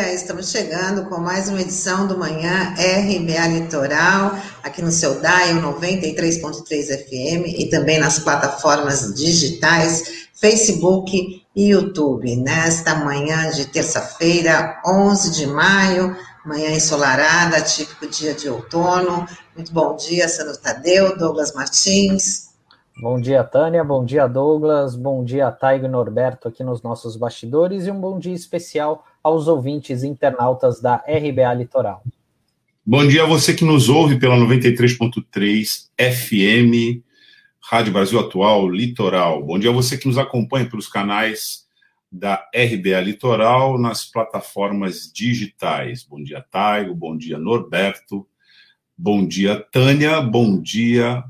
dia. Estamos chegando com mais uma edição do Manhã RBA Litoral, aqui no seu DAI 93.3 FM e também nas plataformas digitais Facebook e YouTube. Nesta manhã de terça-feira, 11 de maio, manhã ensolarada, típico dia de outono. Muito bom dia, Sandro Tadeu, Douglas Martins. Bom dia, Tânia. Bom dia, Douglas. Bom dia, Taigo e Norberto aqui nos nossos bastidores. E um bom dia especial aos ouvintes internautas da RBA Litoral. Bom dia a você que nos ouve pela 93.3 FM, Rádio Brasil Atual, Litoral. Bom dia a você que nos acompanha pelos canais da RBA Litoral nas plataformas digitais. Bom dia, Taigo. Bom dia, Norberto. Bom dia, Tânia. Bom dia,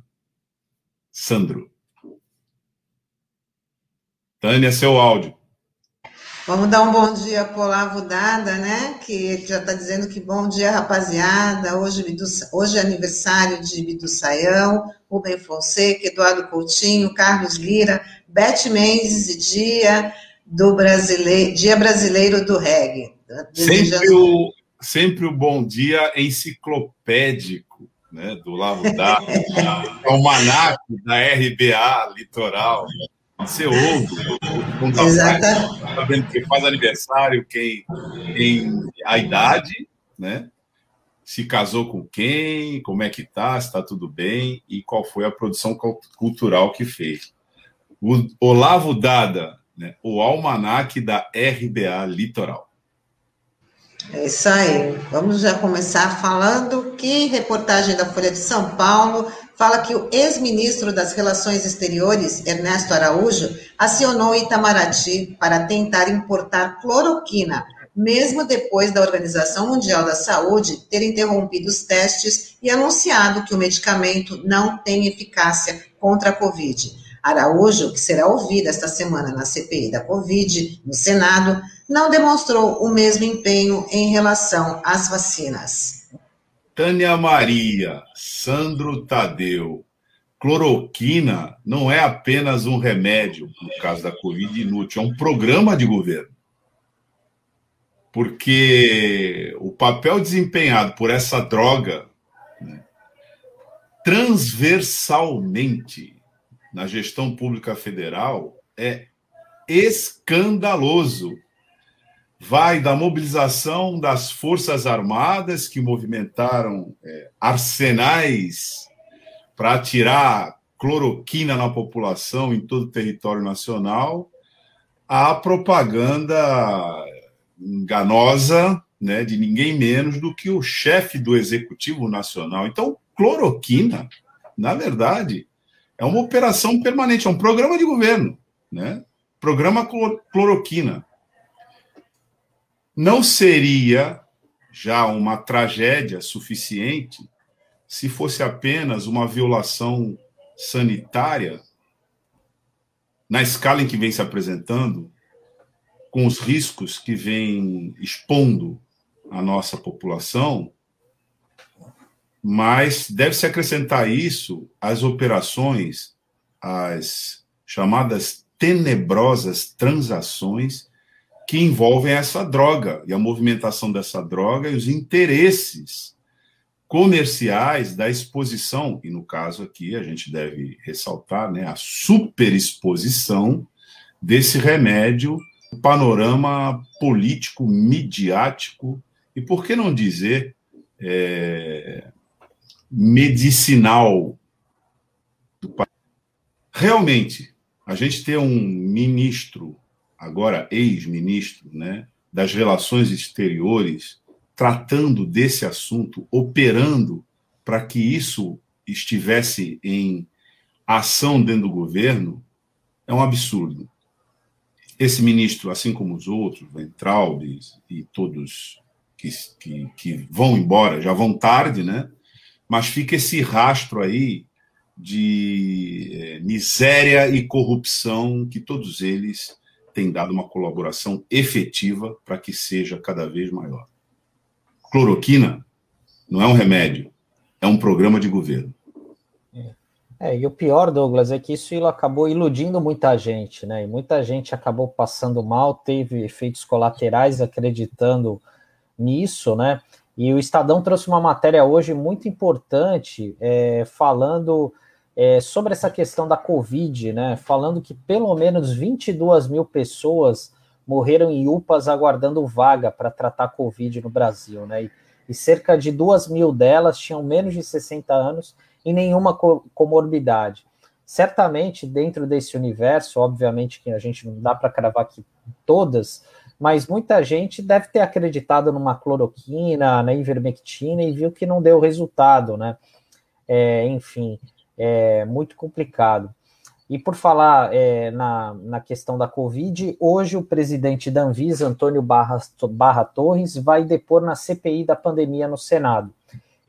Sandro. Tânia, seu áudio. Vamos dar um bom dia para o Olavo Dada, né? Que já está dizendo que bom dia, rapaziada. Hoje, hoje é aniversário de Bidu Saião, Rubem Fonseca, Eduardo Coutinho, Carlos Lira, Beth Mendes e dia do brasileiro, Dia Brasileiro do Reggae. Desejando... Sempre o, sempre o bom dia enciclopédico né, do Lavo Dado, almanac da RBA Litoral. Você ouve, Exatamente. Tá vendo que faz aniversário, quem tem a idade, né? Se casou com quem, como é que tá, se está tudo bem e qual foi a produção cultural que fez. O Olavo Dada, né, o almanac da RBA Litoral. É isso aí. Vamos já começar falando que reportagem da Folha de São Paulo fala que o ex-ministro das Relações Exteriores, Ernesto Araújo, acionou Itamaraty para tentar importar cloroquina, mesmo depois da Organização Mundial da Saúde ter interrompido os testes e anunciado que o medicamento não tem eficácia contra a Covid. Araújo, que será ouvido esta semana na CPI da Covid, no Senado, não demonstrou o mesmo empenho em relação às vacinas. Tânia Maria, Sandro Tadeu, cloroquina não é apenas um remédio, no caso da Covid, inútil, é um programa de governo. Porque o papel desempenhado por essa droga né, transversalmente na gestão pública federal é escandaloso vai da mobilização das Forças Armadas, que movimentaram é, arsenais para atirar cloroquina na população em todo o território nacional, à propaganda enganosa né, de ninguém menos do que o chefe do Executivo Nacional. Então, cloroquina, na verdade, é uma operação permanente, é um programa de governo, né? Programa cloroquina não seria já uma tragédia suficiente se fosse apenas uma violação sanitária? Na escala em que vem se apresentando, com os riscos que vem expondo a nossa população, mas deve-se acrescentar isso às operações, às chamadas tenebrosas transações que envolvem essa droga e a movimentação dessa droga e os interesses comerciais da exposição, e no caso aqui a gente deve ressaltar né, a superexposição desse remédio no panorama político, midiático e, por que não dizer, é, medicinal do país. Realmente, a gente ter um ministro agora ex-ministro, né, das relações exteriores, tratando desse assunto, operando para que isso estivesse em ação dentro do governo, é um absurdo. Esse ministro, assim como os outros, Ventralb e todos que, que, que vão embora, já vão tarde, né? Mas fica esse rastro aí de é, miséria e corrupção que todos eles tem dado uma colaboração efetiva para que seja cada vez maior. Cloroquina não é um remédio, é um programa de governo. É, e o pior, Douglas, é que isso acabou iludindo muita gente, né? E muita gente acabou passando mal, teve efeitos colaterais acreditando nisso, né? E o Estadão trouxe uma matéria hoje muito importante, é, falando é, sobre essa questão da Covid, né? Falando que pelo menos 22 mil pessoas morreram em UPAs aguardando vaga para tratar Covid no Brasil, né? E, e cerca de 2 mil delas tinham menos de 60 anos e nenhuma comorbidade. Certamente, dentro desse universo, obviamente que a gente não dá para cravar aqui todas, mas muita gente deve ter acreditado numa cloroquina, na ivermectina e viu que não deu resultado, né? É, enfim, é muito complicado. E por falar é, na, na questão da Covid, hoje o presidente da Anvisa, Antônio Barra, Barra Torres, vai depor na CPI da pandemia no Senado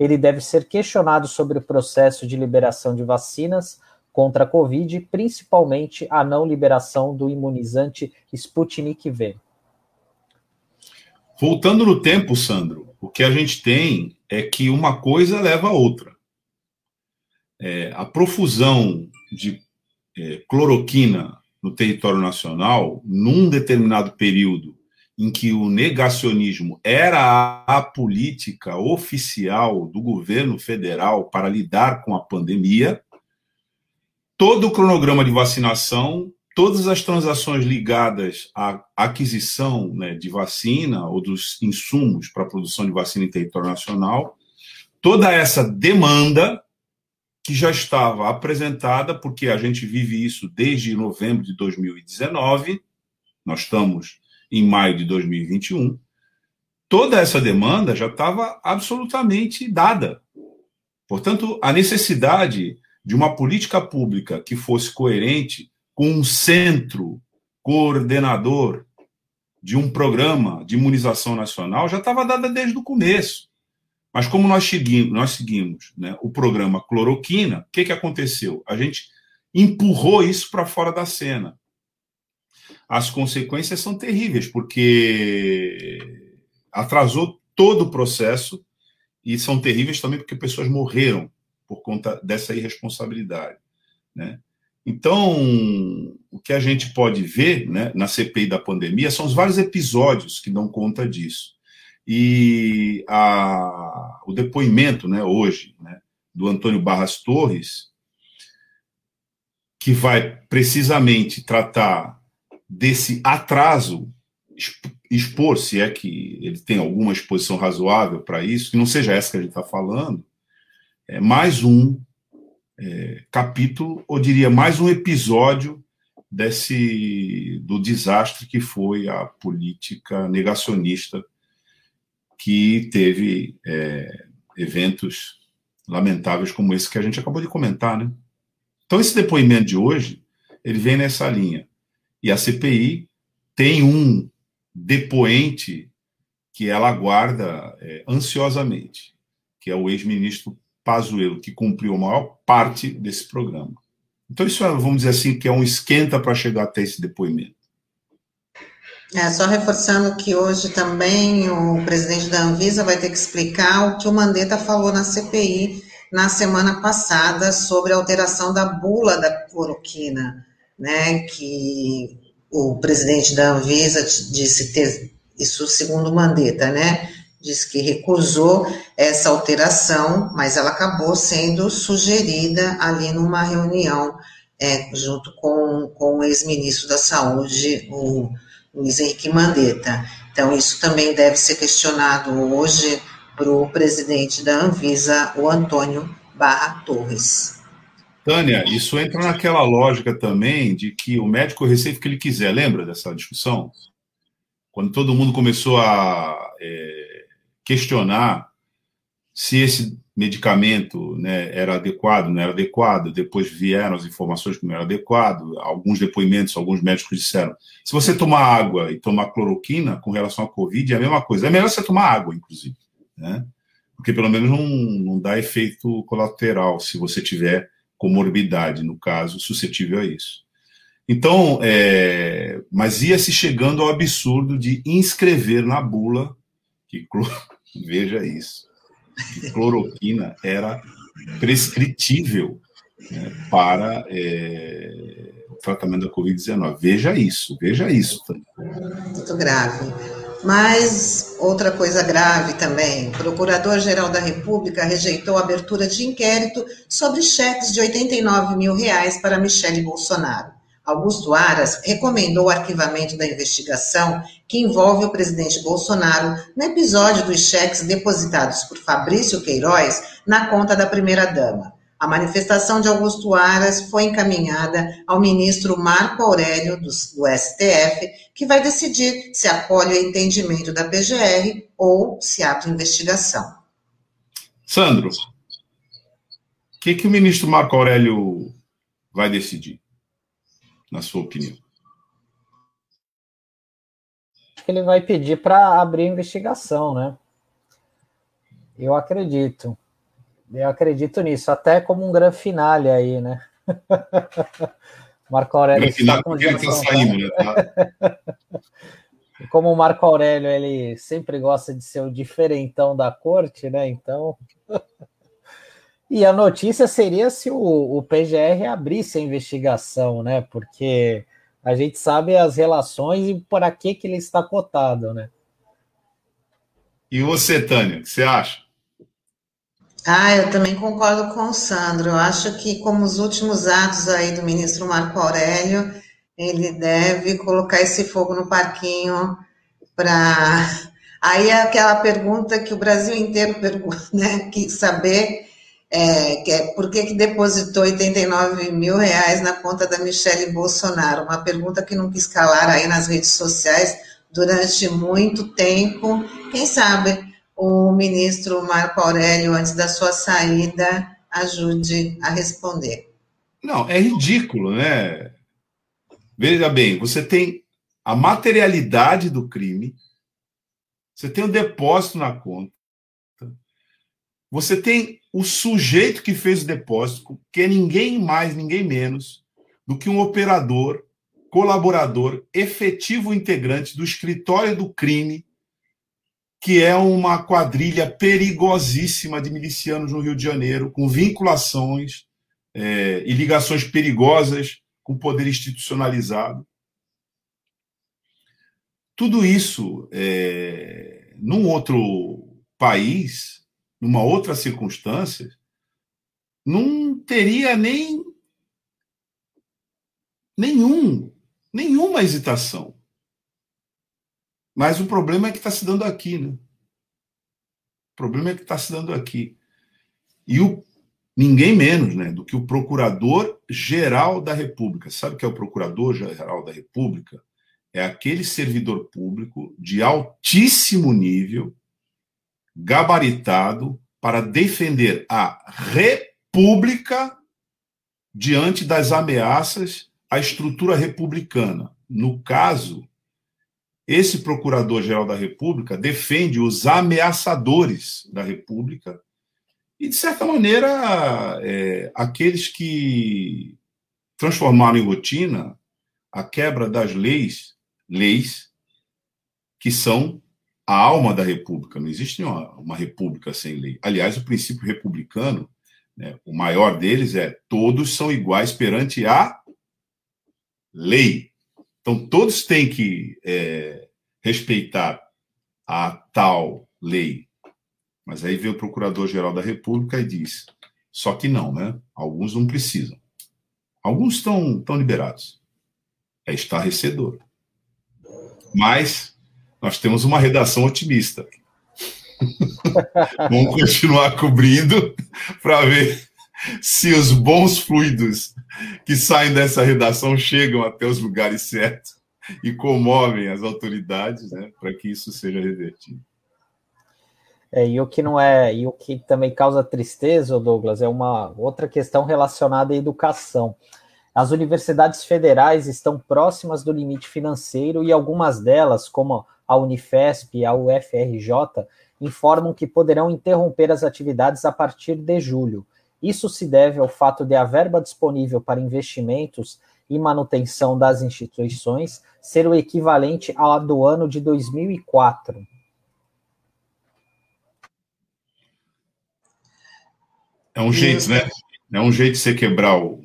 ele deve ser questionado sobre o processo de liberação de vacinas contra a Covid, principalmente a não liberação do imunizante Sputnik V. Voltando no tempo, Sandro, o que a gente tem é que uma coisa leva a outra. É, a profusão de é, cloroquina no território nacional, num determinado período, em que o negacionismo era a política oficial do governo federal para lidar com a pandemia, todo o cronograma de vacinação, todas as transações ligadas à aquisição né, de vacina ou dos insumos para a produção de vacina em território nacional, toda essa demanda que já estava apresentada, porque a gente vive isso desde novembro de 2019, nós estamos em maio de 2021, toda essa demanda já estava absolutamente dada. Portanto, a necessidade de uma política pública que fosse coerente com um centro coordenador de um programa de imunização nacional já estava dada desde o começo. Mas como nós seguimos, nós seguimos né, o programa cloroquina, o que, que aconteceu? A gente empurrou isso para fora da cena as consequências são terríveis, porque atrasou todo o processo e são terríveis também porque pessoas morreram por conta dessa irresponsabilidade. Né? Então, o que a gente pode ver né, na CPI da pandemia são os vários episódios que dão conta disso. E a, o depoimento né, hoje né, do Antônio Barras Torres, que vai precisamente tratar desse atraso expor, se é que ele tem alguma exposição razoável para isso, que não seja essa que a gente está falando, é mais um é, capítulo, ou diria mais um episódio desse do desastre que foi a política negacionista que teve é, eventos lamentáveis como esse que a gente acabou de comentar, né? Então esse depoimento de hoje ele vem nessa linha. E a CPI tem um depoente que ela aguarda é, ansiosamente, que é o ex-ministro Pazuello, que cumpriu a maior parte desse programa. Então, isso é, vamos dizer assim, que é um esquenta para chegar até esse depoimento. É, só reforçando que hoje também o presidente da Anvisa vai ter que explicar o que o Mandetta falou na CPI na semana passada sobre a alteração da bula da cloroquina né, que o presidente da Anvisa disse ter, isso segundo Mandetta, né, disse que recusou essa alteração, mas ela acabou sendo sugerida ali numa reunião é, junto com, com o ex-ministro da Saúde, o Luiz Henrique Mandetta. Então, isso também deve ser questionado hoje para o presidente da Anvisa, o Antônio Barra Torres. Tânia, isso entra naquela lógica também de que o médico recebe o que ele quiser. Lembra dessa discussão? Quando todo mundo começou a é, questionar se esse medicamento né, era adequado, não era adequado, depois vieram as informações que não era adequado, alguns depoimentos, alguns médicos disseram, se você tomar água e tomar cloroquina com relação à Covid, é a mesma coisa. É melhor você tomar água, inclusive, né? Porque pelo menos não, não dá efeito colateral se você tiver comorbidade, no caso, suscetível a isso. Então, é, mas ia se chegando ao absurdo de inscrever na bula que veja isso, cloroquina era prescritível né, para é, o tratamento da Covid-19. Veja isso, veja isso. Muito grave. Mas outra coisa grave também: o Procurador-Geral da República rejeitou a abertura de inquérito sobre cheques de 89 mil reais para Michele Bolsonaro. Augusto Aras recomendou o arquivamento da investigação que envolve o presidente Bolsonaro no episódio dos cheques depositados por Fabrício Queiroz na conta da primeira-dama. A manifestação de Augusto Aras foi encaminhada ao ministro Marco Aurélio do, do, STF, que vai decidir se acolhe o entendimento da PGR ou se abre investigação. Sandro, o que, que o ministro Marco Aurélio vai decidir, na sua opinião? Ele vai pedir para abrir investigação, né? Eu acredito. Eu acredito nisso, até como um grande finale aí, né? Marco Aurélio está com ele tá saindo, né? Tá? como o Marco Aurélio ele sempre gosta de ser o diferentão da corte, né? Então. e a notícia seria se o, o PGR abrisse a investigação, né? Porque a gente sabe as relações e por aqui que ele está cotado, né? E você, Tânia, o que você acha? Ah, eu também concordo com o Sandro. Eu acho que, como os últimos atos aí do ministro Marco Aurélio, ele deve colocar esse fogo no parquinho para. Aí é aquela pergunta que o Brasil inteiro pergunta, né? Que saber é, que é, por que, que depositou 89 mil reais na conta da Michelle Bolsonaro? Uma pergunta que não quis aí nas redes sociais durante muito tempo. Quem sabe o ministro Marco Aurélio, antes da sua saída, ajude a responder. Não, é ridículo, né? Veja bem, você tem a materialidade do crime, você tem o depósito na conta, você tem o sujeito que fez o depósito, que é ninguém mais, ninguém menos do que um operador, colaborador, efetivo integrante do escritório do crime que é uma quadrilha perigosíssima de milicianos no Rio de Janeiro, com vinculações é, e ligações perigosas com o poder institucionalizado. Tudo isso, é, num outro país, numa outra circunstância, não teria nem nenhum, nenhuma hesitação. Mas o problema é que está se dando aqui, né? O problema é que está se dando aqui. E o ninguém menos, né, do que o Procurador-Geral da República. Sabe o que é o Procurador-Geral da República? É aquele servidor público de altíssimo nível, gabaritado para defender a República diante das ameaças à estrutura republicana. No caso, esse procurador-geral da República defende os ameaçadores da República e, de certa maneira, é, aqueles que transformaram em rotina a quebra das leis, leis que são a alma da República. Não existe uma, uma República sem lei. Aliás, o princípio republicano, né, o maior deles é todos são iguais perante a lei. Então, todos têm que é, respeitar a tal lei. Mas aí vem o Procurador-Geral da República e diz: só que não, né? Alguns não precisam. Alguns estão, estão liberados. É estarrecedor. Mas nós temos uma redação otimista. Vamos continuar cobrindo para ver se os bons fluidos que saem dessa redação chegam até os lugares certos e comovem as autoridades né, para que isso seja revertido. É, e o que não é, e o que também causa tristeza, Douglas, é uma outra questão relacionada à educação. As universidades federais estão próximas do limite financeiro e algumas delas, como a Unifesp e a UFRJ, informam que poderão interromper as atividades a partir de julho. Isso se deve ao fato de a verba disponível para investimentos e manutenção das instituições ser o equivalente à do ano de 2004. É um jeito, né? É um jeito de você quebrar o,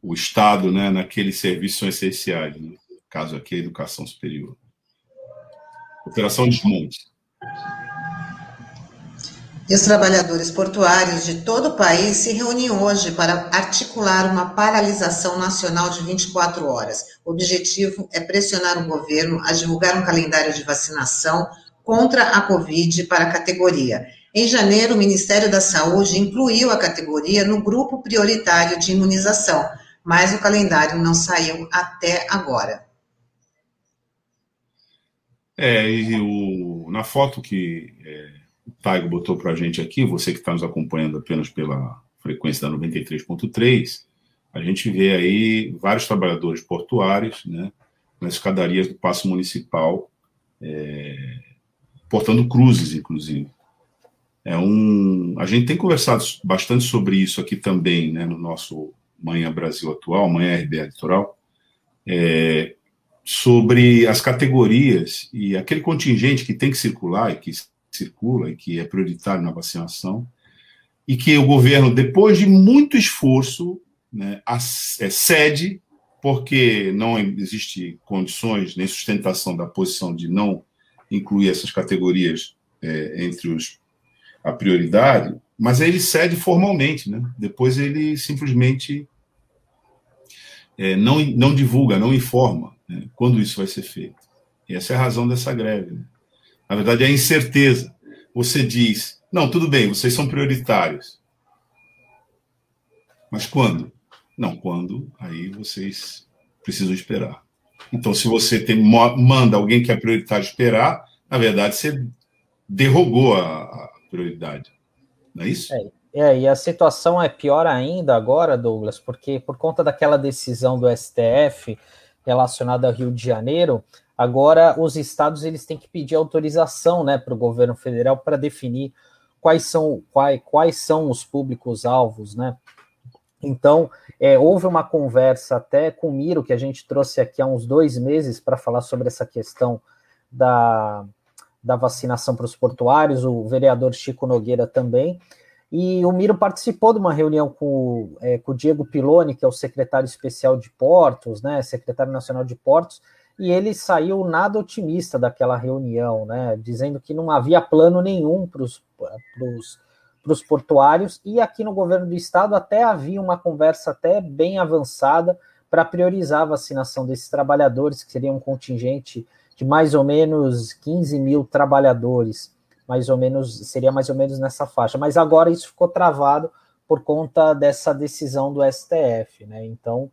o Estado né, naqueles serviços essenciais, né? caso aqui a educação superior. Operação Desmonte. E os trabalhadores portuários de todo o país se reúnem hoje para articular uma paralisação nacional de 24 horas. O objetivo é pressionar o governo a divulgar um calendário de vacinação contra a Covid para a categoria. Em janeiro, o Ministério da Saúde incluiu a categoria no grupo prioritário de imunização, mas o calendário não saiu até agora. É, e o, na foto que é, o Taigo botou para a gente aqui, você que está nos acompanhando apenas pela frequência da 93.3, a gente vê aí vários trabalhadores portuários, né, nas escadarias do Paço Municipal, é, portando cruzes, inclusive. É um, a gente tem conversado bastante sobre isso aqui também, né, no nosso Manhã Brasil Atual, Manhã RBA Litoral, é, sobre as categorias e aquele contingente que tem que circular e que circula e que é prioritário na vacinação, e que o governo, depois de muito esforço, né, é, cede, porque não existe condições nem sustentação da posição de não incluir essas categorias é, entre os, a prioridade, mas ele cede formalmente, né? depois ele simplesmente é, não, não divulga, não informa né, quando isso vai ser feito. E essa é a razão dessa greve. Né? Na verdade, é a incerteza. Você diz, não, tudo bem, vocês são prioritários. Mas quando? Não, quando? Aí vocês precisam esperar. Então, se você tem, manda alguém que é prioritário esperar, na verdade, você derrogou a, a prioridade. Não é isso? É, é, e a situação é pior ainda agora, Douglas, porque por conta daquela decisão do STF relacionada ao Rio de Janeiro, agora os estados eles têm que pedir autorização né, para o governo federal para definir quais são, quais, quais são os públicos-alvos, né? Então, é, houve uma conversa até com o Miro, que a gente trouxe aqui há uns dois meses para falar sobre essa questão da, da vacinação para os portuários, o vereador Chico Nogueira também, e o Miro participou de uma reunião com, é, com o Diego Piloni, que é o secretário especial de Portos, né, secretário nacional de Portos, e ele saiu nada otimista daquela reunião, né, dizendo que não havia plano nenhum para os portuários, e aqui no governo do estado até havia uma conversa até bem avançada para priorizar a vacinação desses trabalhadores, que seria um contingente de mais ou menos 15 mil trabalhadores mais ou menos, seria mais ou menos nessa faixa. Mas agora isso ficou travado por conta dessa decisão do STF, né? Então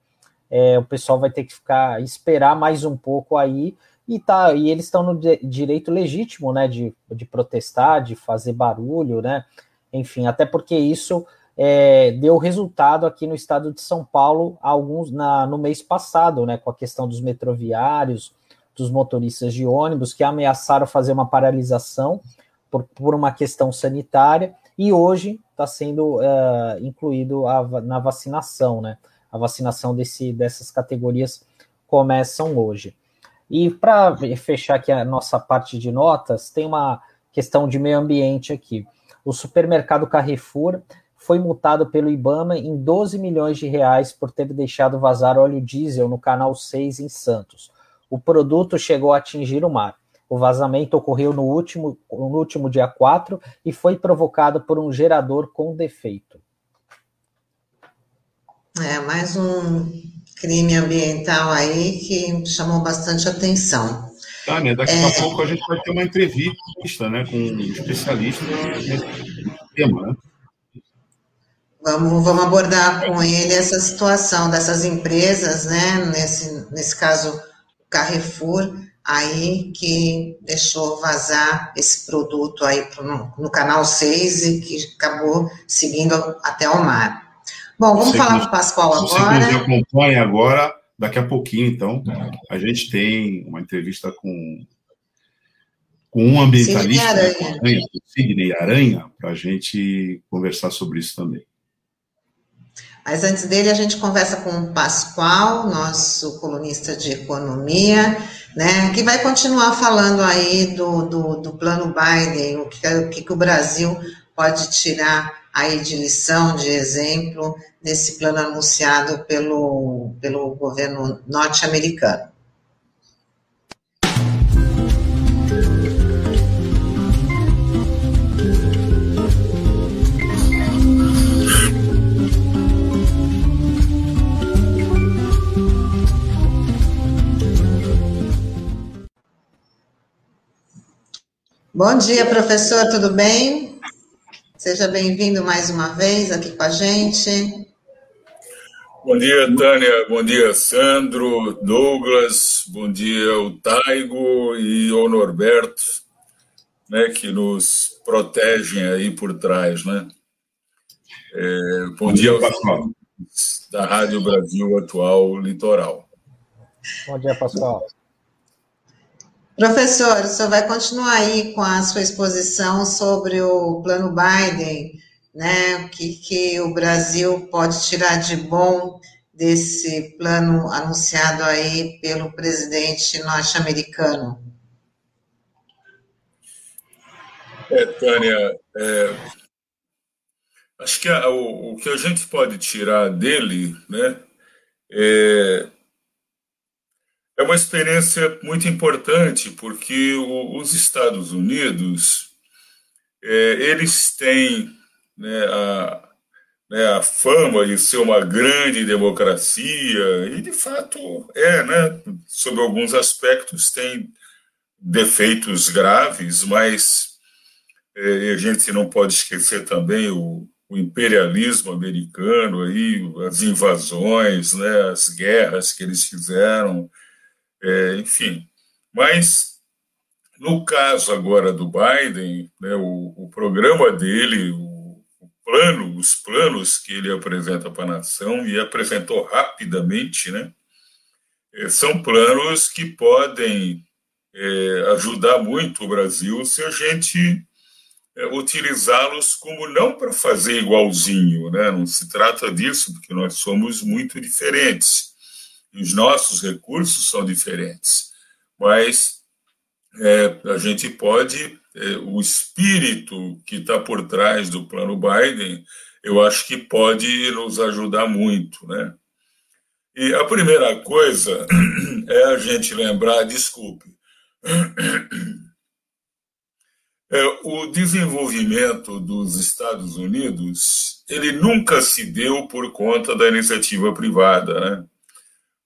é, o pessoal vai ter que ficar esperar mais um pouco aí e tá e eles estão no direito legítimo, né, de, de protestar, de fazer barulho, né? Enfim, até porque isso é, deu resultado aqui no estado de São Paulo alguns na, no mês passado, né, com a questão dos metroviários, dos motoristas de ônibus que ameaçaram fazer uma paralisação por, por uma questão sanitária, e hoje está sendo uh, incluído a, na vacinação, né? A vacinação desse, dessas categorias começam hoje. E para fechar aqui a nossa parte de notas, tem uma questão de meio ambiente aqui. O supermercado Carrefour foi multado pelo IBAMA em 12 milhões de reais por ter deixado vazar óleo diesel no canal 6 em Santos. O produto chegou a atingir o mar. O vazamento ocorreu no último, no último dia 4 e foi provocado por um gerador com defeito. É, mais um crime ambiental aí que chamou bastante atenção. Tá, né? Daqui é... a pouco a gente vai ter uma entrevista né, com um especialista nesse tema, né? Vamos, vamos abordar com ele essa situação dessas empresas, né? Nesse, nesse caso, Carrefour, aí que deixou vazar esse produto aí no, no, canal 6 e que acabou seguindo até o mar. Bom, vamos você falar com o Pascoal agora. Você nos acompanha agora, daqui a pouquinho, então, a gente tem uma entrevista com, com um ambientalista, Sidney Aranha, Sidney Aranha para a gente conversar sobre isso também. Mas antes dele, a gente conversa com o Pascoal, nosso colunista de economia, né, que vai continuar falando aí do, do, do plano Biden, o que, o que o Brasil pode tirar aí de lição, de exemplo, nesse plano anunciado pelo, pelo governo norte-americano. Bom dia, professor, tudo bem? Seja bem-vindo mais uma vez aqui com a gente. Bom dia, Tânia. Bom dia, Sandro, Douglas. Bom dia, o Taigo e o Norberto, né, que nos protegem aí por trás, né? É, bom, bom, dia, Pascoal. da Rádio Brasil Atual Litoral. Bom dia, Pascoal. Professor, o senhor vai continuar aí com a sua exposição sobre o plano Biden, né? O que, que o Brasil pode tirar de bom desse plano anunciado aí pelo presidente norte-americano? É, Tânia, é, acho que a, o, o, que a gente pode tirar dele, né, é, é uma experiência muito importante, porque o, os Estados Unidos, é, eles têm né, a, né, a fama de ser uma grande democracia, e de fato é, né, sob alguns aspectos tem defeitos graves, mas é, a gente não pode esquecer também o, o imperialismo americano, aí, as invasões, né, as guerras que eles fizeram, é, enfim. Mas, no caso agora do Biden, né, o, o programa dele, o, o plano, os planos que ele apresenta para a nação, e apresentou rapidamente, né, é, são planos que podem é, ajudar muito o Brasil se a gente é, utilizá-los como não para fazer igualzinho, né? não se trata disso, porque nós somos muito diferentes os nossos recursos são diferentes, mas é, a gente pode, é, o espírito que está por trás do plano Biden, eu acho que pode nos ajudar muito, né? E a primeira coisa é a gente lembrar, desculpe, é, o desenvolvimento dos Estados Unidos ele nunca se deu por conta da iniciativa privada, né?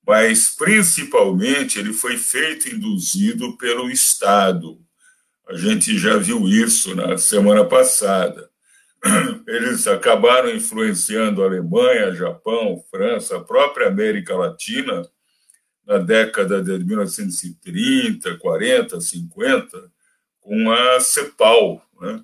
Mas principalmente ele foi feito induzido pelo Estado. A gente já viu isso na semana passada. Eles acabaram influenciando a Alemanha, Japão, França, a própria América Latina na década de 1930, 40, 50, com a CEPAL, né?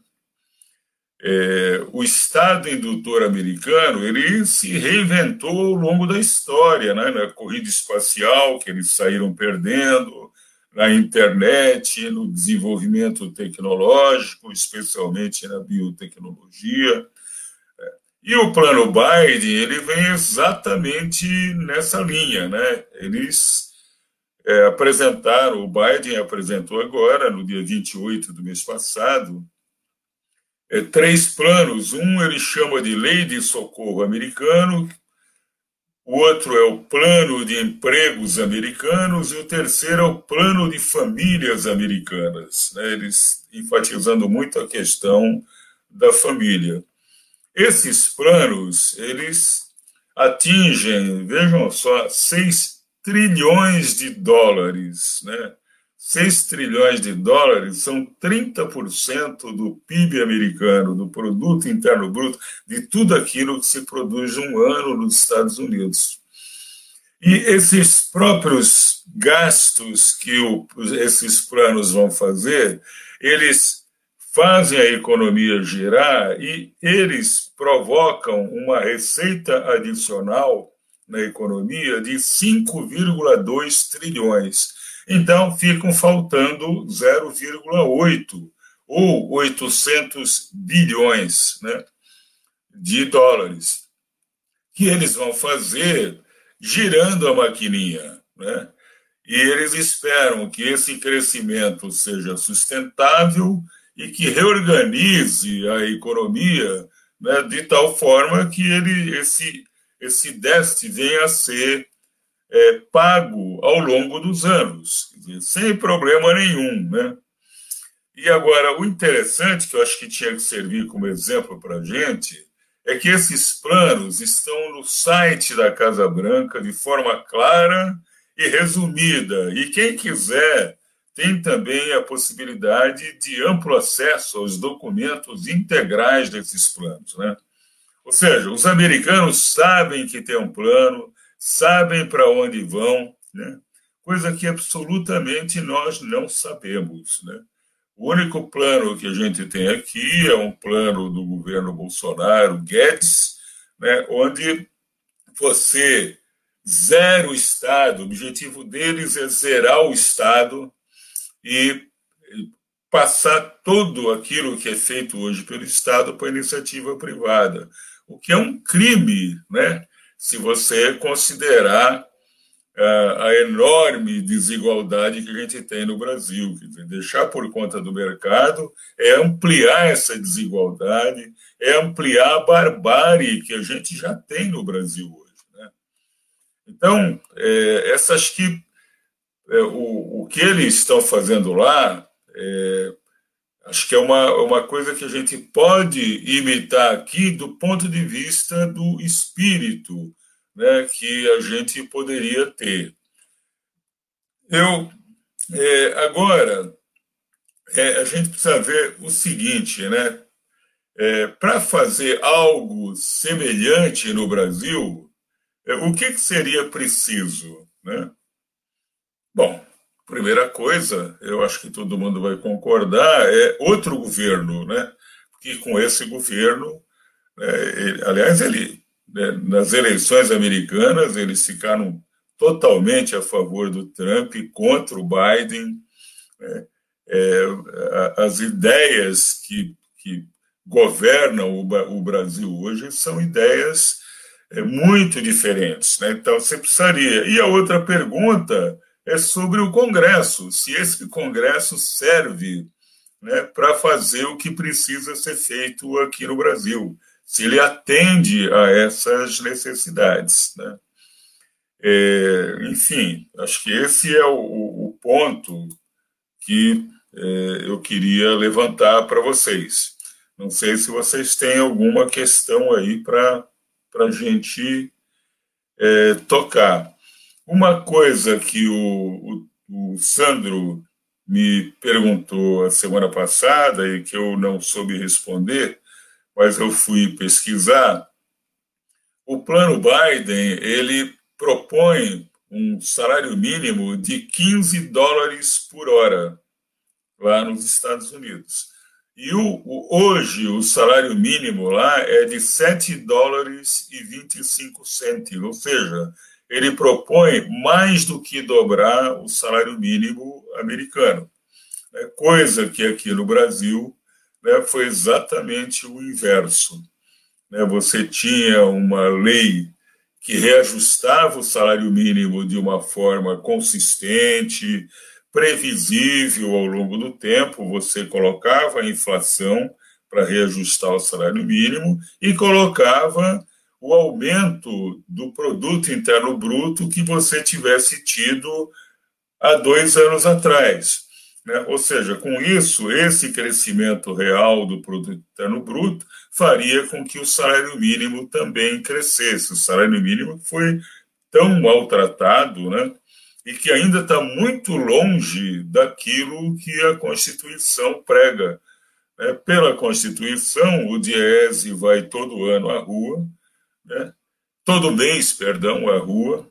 É, o Estado indutor americano ele se reinventou ao longo da história, né? na corrida espacial que eles saíram perdendo, na internet, no desenvolvimento tecnológico, especialmente na biotecnologia. É, e o plano Biden ele vem exatamente nessa linha, né? Eles é, apresentaram, o Biden apresentou agora, no dia 28 do mês passado, é, três planos. Um ele chama de Lei de Socorro Americano, o outro é o Plano de Empregos Americanos e o terceiro é o Plano de Famílias Americanas, né? eles enfatizando muito a questão da família. Esses planos, eles atingem, vejam só, 6 trilhões de dólares, né? 6 trilhões de dólares são 30% do PIB americano, do produto interno bruto, de tudo aquilo que se produz um ano nos Estados Unidos. E esses próprios gastos que o, esses planos vão fazer, eles fazem a economia girar e eles provocam uma receita adicional na economia de 5,2 trilhões então ficam faltando 0,8 ou 800 bilhões né, de dólares, que eles vão fazer girando a maquininha. Né? E eles esperam que esse crescimento seja sustentável e que reorganize a economia né, de tal forma que ele, esse, esse déficit venha a ser é, pago ao longo dos anos, sem problema nenhum. Né? E agora, o interessante, que eu acho que tinha que servir como exemplo para a gente, é que esses planos estão no site da Casa Branca de forma clara e resumida. E quem quiser tem também a possibilidade de amplo acesso aos documentos integrais desses planos. Né? Ou seja, os americanos sabem que tem um plano, sabem para onde vão, né? coisa que absolutamente nós não sabemos. Né? O único plano que a gente tem aqui é um plano do governo Bolsonaro, Guedes, né, onde você zera o Estado, o objetivo deles é zerar o Estado e passar tudo aquilo que é feito hoje pelo Estado para iniciativa privada, o que é um crime, né? Se você considerar a enorme desigualdade que a gente tem no Brasil. Dizer, deixar por conta do mercado é ampliar essa desigualdade, é ampliar a barbárie que a gente já tem no Brasil hoje. Né? Então, é, essas que é, o, o que eles estão fazendo lá, é, acho que é uma, uma coisa que a gente pode imitar aqui do ponto de vista do espírito né, que a gente poderia ter. Eu é, agora é, a gente precisa ver o seguinte, né? É, Para fazer algo semelhante no Brasil, é, o que, que seria preciso, né? Bom, primeira coisa, eu acho que todo mundo vai concordar, é outro governo, né? Porque com esse governo, né, ele, aliás, ele né, nas eleições americanas, eles ficaram totalmente a favor do Trump contra o Biden. Né? É, as ideias que, que governam o, o, Brasil hoje são ideias é, muito diferentes. Né? Então, você precisaria. E a outra pergunta é sobre o Congresso: se esse Congresso serve né, para fazer o que precisa ser feito aqui no Brasil se ele atende a essas necessidades. Né? É, enfim, acho que esse é o, o ponto que é, eu queria levantar para vocês. Não sei se vocês têm alguma questão aí para a gente é, tocar. Uma coisa que o, o, o Sandro me perguntou a semana passada e que eu não soube responder mas eu fui pesquisar, o plano Biden ele propõe um salário mínimo de 15 dólares por hora lá nos Estados Unidos. E o, o, hoje o salário mínimo lá é de 7 dólares e 25 centos, ou seja, ele propõe mais do que dobrar o salário mínimo americano, né? coisa que aqui no Brasil né, foi exatamente o inverso. Né? Você tinha uma lei que reajustava o salário mínimo de uma forma consistente, previsível ao longo do tempo, você colocava a inflação para reajustar o salário mínimo e colocava o aumento do produto interno bruto que você tivesse tido há dois anos atrás. Né? Ou seja, com isso, esse crescimento real do produto interno bruto faria com que o salário mínimo também crescesse. O salário mínimo foi tão maltratado, né? e que ainda está muito longe daquilo que a Constituição prega. Né? Pela Constituição, o Diese vai todo ano à rua, né? todo mês, perdão, à rua,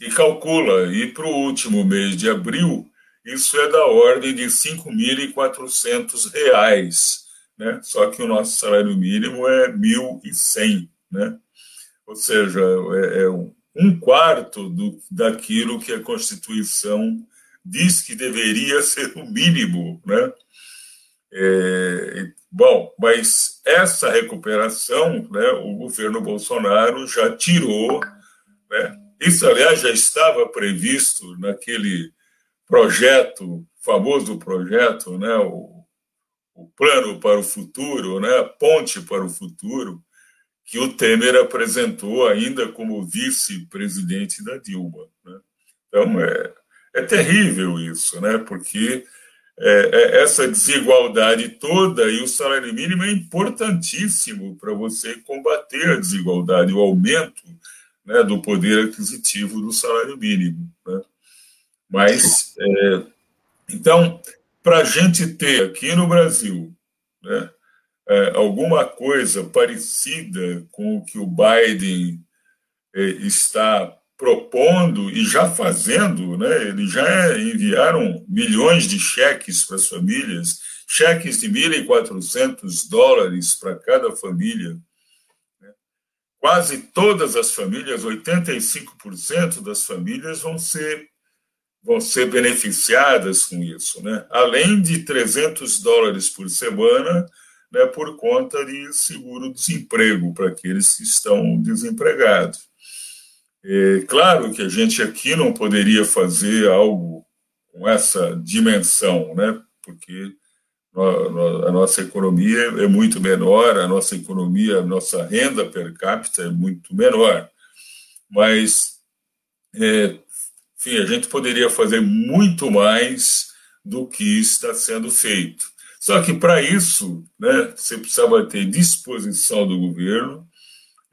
e calcula, e para o último mês de abril, isso é da ordem de R$ 5.400, né? Só que o nosso salário mínimo é 1.100, né? Ou seja, é, é um quarto do, daquilo que a Constituição diz que deveria ser o mínimo, né? É, bom, mas essa recuperação, né, o governo Bolsonaro já tirou, né? Isso, aliás, já estava previsto naquele projeto, famoso projeto, né, o, o plano para o futuro, né, a ponte para o futuro, que o Temer apresentou ainda como vice-presidente da Dilma. Né? Então, é, é terrível isso, né? porque é, é essa desigualdade toda e o salário mínimo é importantíssimo para você combater a desigualdade, o aumento né, do poder aquisitivo do salário mínimo. Né? Mas, é, então, para a gente ter aqui no Brasil né, é, alguma coisa parecida com o que o Biden é, está propondo e já fazendo, né? Eles já enviaram milhões de cheques para as famílias, cheques de 1.400 dólares para cada família. Né? Quase todas as famílias, 85% das famílias vão ser vão ser beneficiadas com isso, né? Além de 300 dólares por semana né, por conta de seguro-desemprego para aqueles que estão desempregados. É claro que a gente aqui não poderia fazer algo com essa dimensão, né, porque a nossa economia é muito menor, a nossa economia, a nossa renda per capita é muito menor. Mas, é, enfim, a gente poderia fazer muito mais do que está sendo feito. Só que para isso, né, você precisava ter disposição do governo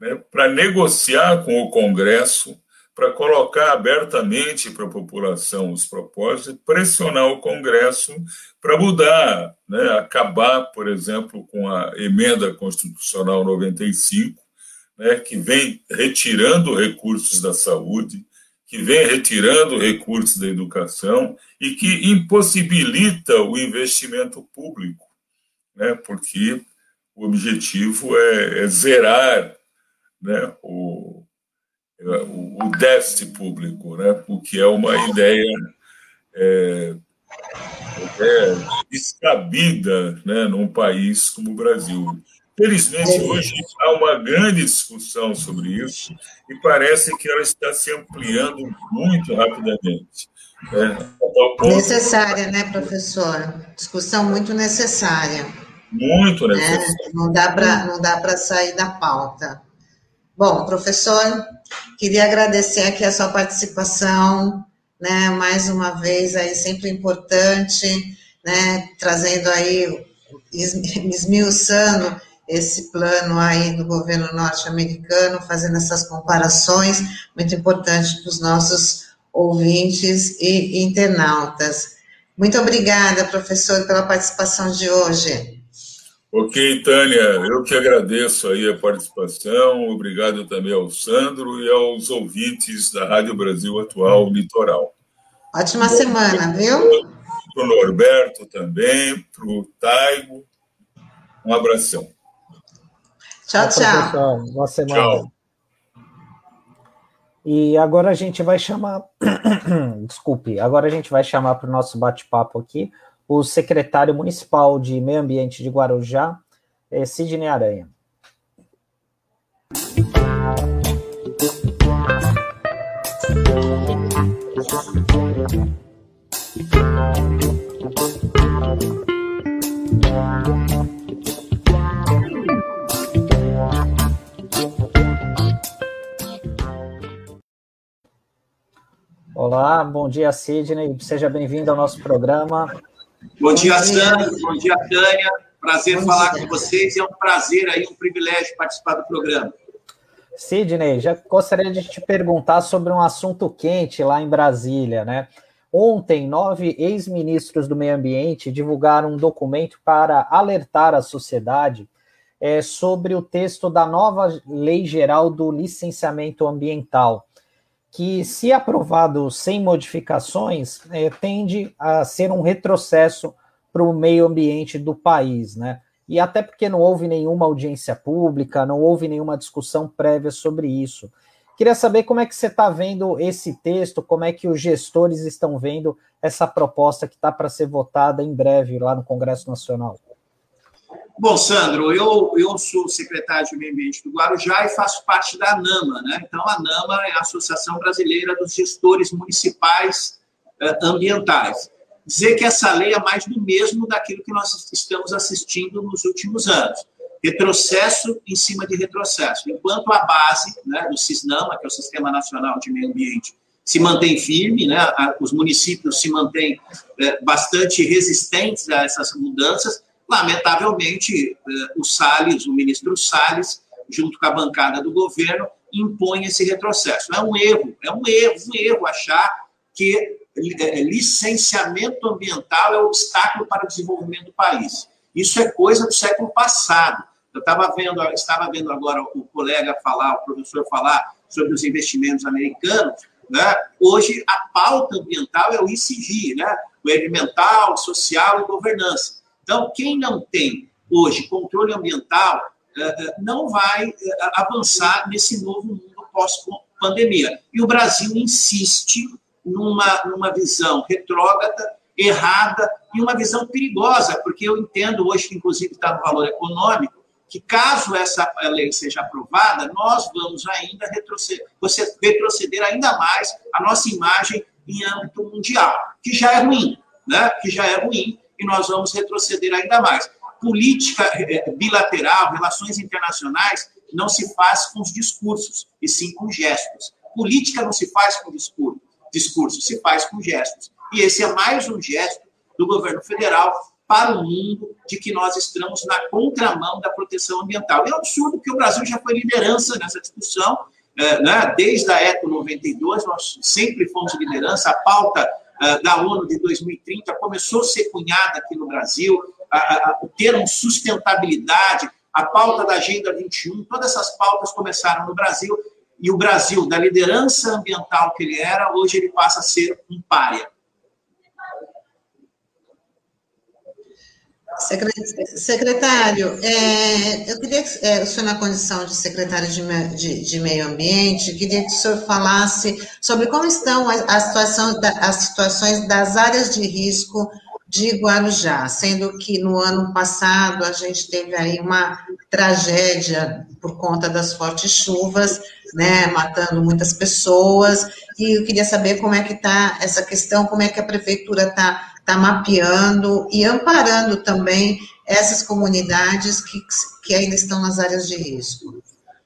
né, para negociar com o Congresso, para colocar abertamente para a população os propósitos, pressionar o Congresso para mudar, né, acabar, por exemplo, com a emenda constitucional 95, né, que vem retirando recursos da saúde, que vem retirando recursos da educação e que impossibilita o investimento público, né? porque o objetivo é, é zerar né? o, o, o, déficit público, né? o que é uma ideia é, é descabida né? num país como o Brasil. Felizmente, é. hoje há uma grande discussão sobre isso e parece que ela está se ampliando muito rapidamente. Né? Necessária, né, professor? Discussão muito necessária. Muito né? necessária. Né? Não dá para não dá para sair da pauta. Bom, professor, queria agradecer aqui a sua participação, né? Mais uma vez aí sempre importante, né? Trazendo aí esmiuçando esse plano aí do governo norte-americano, fazendo essas comparações, muito importante para os nossos ouvintes e internautas. Muito obrigada, professor, pela participação de hoje. Ok, Tânia, eu que agradeço aí a participação, obrigado também ao Sandro e aos ouvintes da Rádio Brasil Atual Litoral. Ótima Bom, semana, viu? Para o Norberto também, para o Taigo, um abração. Tchau, tchau. Boa semana. Tchau. E agora a gente vai chamar, desculpe, agora a gente vai chamar para o nosso bate-papo aqui o secretário municipal de Meio Ambiente de Guarujá, é Sidney Aranha. Olá, bom dia, Sidney. Seja bem-vindo ao nosso programa. Bom dia, Sandro. Bom dia, Tânia. Prazer falar com vocês. É um prazer aí, um privilégio participar do programa. Sidney, já gostaria de te perguntar sobre um assunto quente lá em Brasília, né? Ontem, nove ex-ministros do meio ambiente divulgaram um documento para alertar a sociedade é, sobre o texto da nova Lei Geral do Licenciamento Ambiental que, se aprovado sem modificações, é, tende a ser um retrocesso para o meio ambiente do país, né? E até porque não houve nenhuma audiência pública, não houve nenhuma discussão prévia sobre isso. Queria saber como é que você está vendo esse texto, como é que os gestores estão vendo essa proposta que está para ser votada em breve lá no Congresso Nacional. Bom, Sandro, eu, eu sou secretário de Meio Ambiente do Guarujá e faço parte da ANAMA, né? Então, a ANAMA é a Associação Brasileira dos Gestores Municipais eh, Ambientais. dizer que essa lei é mais do mesmo daquilo que nós estamos assistindo nos últimos anos. Retrocesso em cima de retrocesso. Enquanto a base né, do SISNAMA, que é o Sistema Nacional de Meio Ambiente, se mantém firme, né, os municípios se mantêm é, bastante resistentes a essas mudanças, lamentavelmente, é, o Salles, o ministro Salles, junto com a bancada do governo, impõe esse retrocesso. É um erro, é um erro, um erro achar que é, licenciamento ambiental é obstáculo para o desenvolvimento do país. Isso é coisa do século passado. Eu estava vendo, estava vendo agora o colega falar, o professor falar sobre os investimentos americanos. Né? Hoje a pauta ambiental é o ICG, né? o ambiental, social e governança. Então, quem não tem hoje controle ambiental é, é, não vai avançar nesse novo mundo pós-pandemia. E o Brasil insiste numa, numa visão retrógrada, errada e uma visão perigosa, porque eu entendo hoje, que inclusive está no valor econômico, que caso essa lei seja aprovada, nós vamos ainda retroceder, retroceder ainda mais a nossa imagem em âmbito mundial, que já é ruim, né? que já é ruim, e nós vamos retroceder ainda mais. Política eh, bilateral, relações internacionais, não se faz com os discursos, e sim com gestos. Política não se faz com discurso discurso, se faz com gestos. E esse é mais um gesto do governo federal para o mundo de que nós estamos na contramão da proteção ambiental. É um absurdo que o Brasil já foi liderança nessa discussão, é, né? desde a ECO 92, nós sempre fomos liderança, a pauta da ONU de 2030 começou a ser cunhada aqui no Brasil, o termo sustentabilidade, a pauta da Agenda 21, todas essas pautas começaram no Brasil e o Brasil, da liderança ambiental que ele era, hoje ele passa a ser um párea. Secretário, é, eu queria que é, o senhor, na condição de secretário de, de, de, Meio Ambiente, queria que o senhor falasse sobre como estão as, a situação, as situações das áreas de risco de Guarujá, sendo que no ano passado a gente teve aí uma tragédia por conta das fortes chuvas, né, matando muitas pessoas, e eu queria saber como é que está essa questão, como é que a prefeitura está tá mapeando e amparando também essas comunidades que, que ainda estão nas áreas de risco.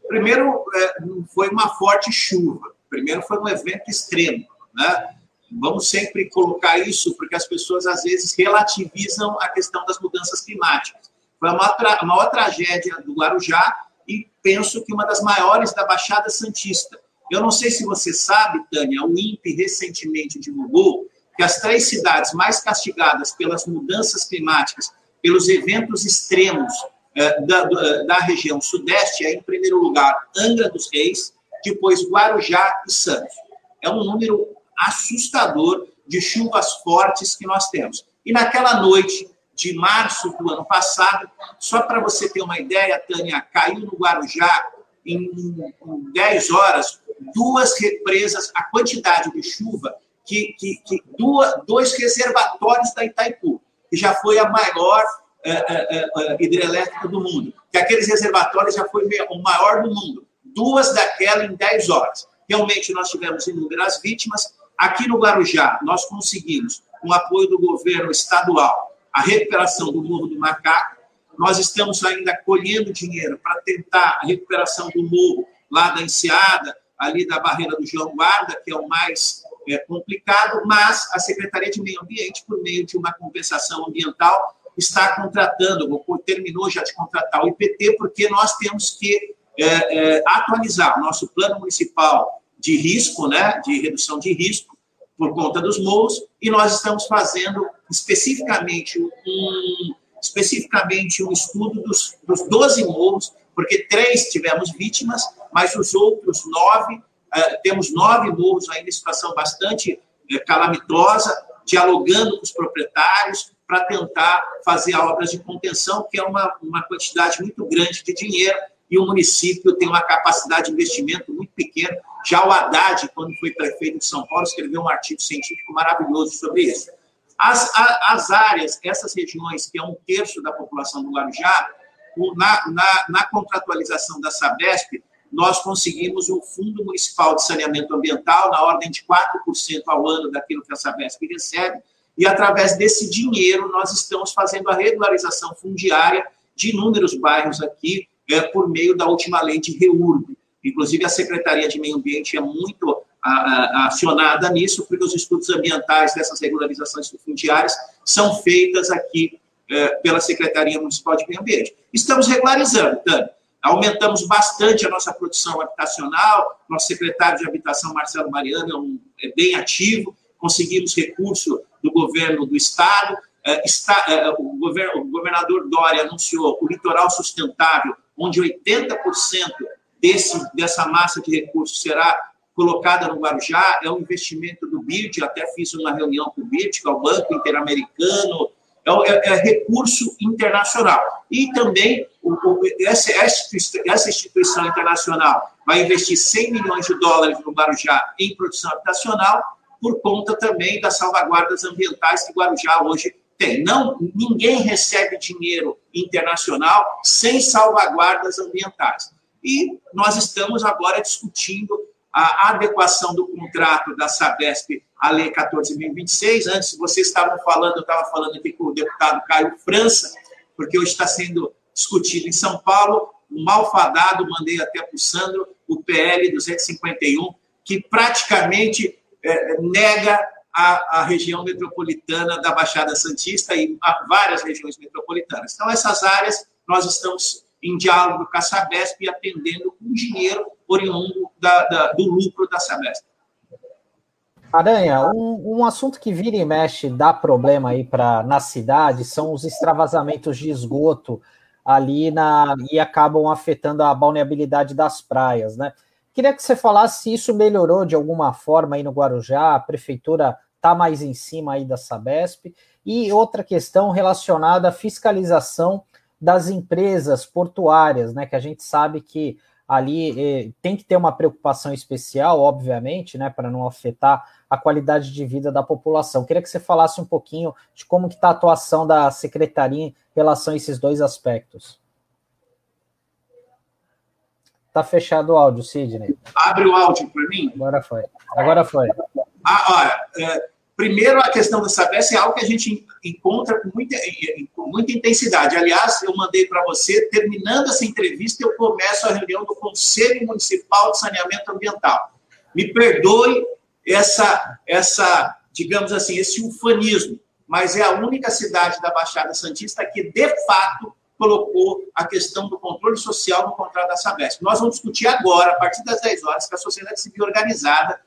Primeiro, é, foi uma forte chuva, primeiro foi um evento extremo, né, Vamos sempre colocar isso, porque as pessoas às vezes relativizam a questão das mudanças climáticas. Foi a maior, tra a maior tragédia do Guarujá e penso que uma das maiores da Baixada Santista. Eu não sei se você sabe, Tânia, o INPE recentemente divulgou que as três cidades mais castigadas pelas mudanças climáticas, pelos eventos extremos eh, da, da região sudeste, é, em primeiro lugar, Angra dos Reis, depois Guarujá e Santos. É um número assustador de chuvas fortes que nós temos. E naquela noite de março do ano passado, só para você ter uma ideia, Tânia, caiu no Guarujá em, em 10 horas duas represas, a quantidade de chuva que, que, que duas, dois reservatórios da Itaipu, que já foi a maior é, é, é, hidrelétrica do mundo, que aqueles reservatórios já foi o maior do mundo, duas daquela em 10 horas. Realmente nós tivemos inúmeras vítimas, Aqui no Guarujá, nós conseguimos, com o apoio do governo estadual, a recuperação do Morro do Macaco. Nós estamos ainda colhendo dinheiro para tentar a recuperação do morro lá da Enseada, ali da barreira do João Guarda, que é o mais é, complicado, mas a Secretaria de Meio Ambiente, por meio de uma compensação ambiental, está contratando, terminou já de contratar o IPT, porque nós temos que é, é, atualizar o nosso plano municipal de risco, né, de redução de risco por conta dos morros, e nós estamos fazendo especificamente um, especificamente um estudo dos, dos 12 morros, porque três tivemos vítimas, mas os outros nove, temos nove morros ainda em situação bastante uh, calamitosa, dialogando com os proprietários para tentar fazer obras de contenção, que é uma, uma quantidade muito grande de dinheiro, e o município tem uma capacidade de investimento muito pequena. Já o Haddad, quando foi prefeito de São Paulo, escreveu um artigo científico maravilhoso sobre isso. As, as áreas, essas regiões, que é um terço da população do Guarujá, na, na, na contratualização da Sabesp, nós conseguimos o Fundo Municipal de Saneamento Ambiental, na ordem de 4% ao ano daquilo que a Sabesp recebe, e através desse dinheiro nós estamos fazendo a regularização fundiária de inúmeros bairros aqui é, por meio da última lei de REURB. Inclusive, a Secretaria de Meio Ambiente é muito a, a, acionada nisso, porque os estudos ambientais dessas regularizações fundiárias são feitas aqui é, pela Secretaria Municipal de Meio Ambiente. Estamos regularizando, Tânia. Aumentamos bastante a nossa produção habitacional, nosso secretário de Habitação, Marcelo Mariano, é, um, é bem ativo, conseguimos recurso do governo do Estado, é, está, é, o, govern, o governador Dória anunciou o litoral sustentável, onde 80% desse, dessa massa de recursos será colocada no Guarujá, é um investimento do BID, até fiz uma reunião com o BID, que é o Banco Interamericano, é, é, é recurso internacional. E também o, o, essa, essa instituição internacional vai investir 100 milhões de dólares no Guarujá em produção habitacional, por conta também das salvaguardas ambientais que Guarujá hoje tem. Não, ninguém recebe dinheiro internacional sem salvaguardas ambientais. E nós estamos agora discutindo a adequação do contrato da Sabesp à Lei 14.026. Antes, vocês estavam falando, eu estava falando aqui com o deputado Caio França, porque hoje está sendo discutido em São Paulo, o malfadado, mandei até para o Sandro, o PL 251, que praticamente é, nega a, a, região metropolitana da Baixada Santista e a várias regiões metropolitanas. Então, essas áreas nós estamos em diálogo com a Sabesp e atendendo com dinheiro oriundo da, da, do lucro da Sabesp. Aranha, um, um, assunto que vira e mexe dá problema aí para na cidade são os extravasamentos de esgoto ali na e acabam afetando a balneabilidade das praias, né? Queria que você falasse se isso melhorou de alguma forma aí no Guarujá, a prefeitura está mais em cima aí da Sabesp. E outra questão relacionada à fiscalização das empresas portuárias, né? Que a gente sabe que ali eh, tem que ter uma preocupação especial, obviamente, né, para não afetar a qualidade de vida da população. Queria que você falasse um pouquinho de como que está a atuação da secretaria em relação a esses dois aspectos. Tá fechado o áudio, Sidney. Abre o áudio para mim. Agora foi. Agora foi. Ah, olha, é, primeiro a questão da Sabesp é algo que a gente encontra com muita, com muita intensidade. Aliás, eu mandei para você, terminando essa entrevista, eu começo a reunião do Conselho Municipal de Saneamento Ambiental. Me perdoe essa, essa digamos assim, esse ufanismo, mas é a única cidade da Baixada Santista que, de fato, colocou a questão do controle social no contrato da Sabesp. Nós vamos discutir agora, a partir das 10 horas, com a sociedade civil organizada,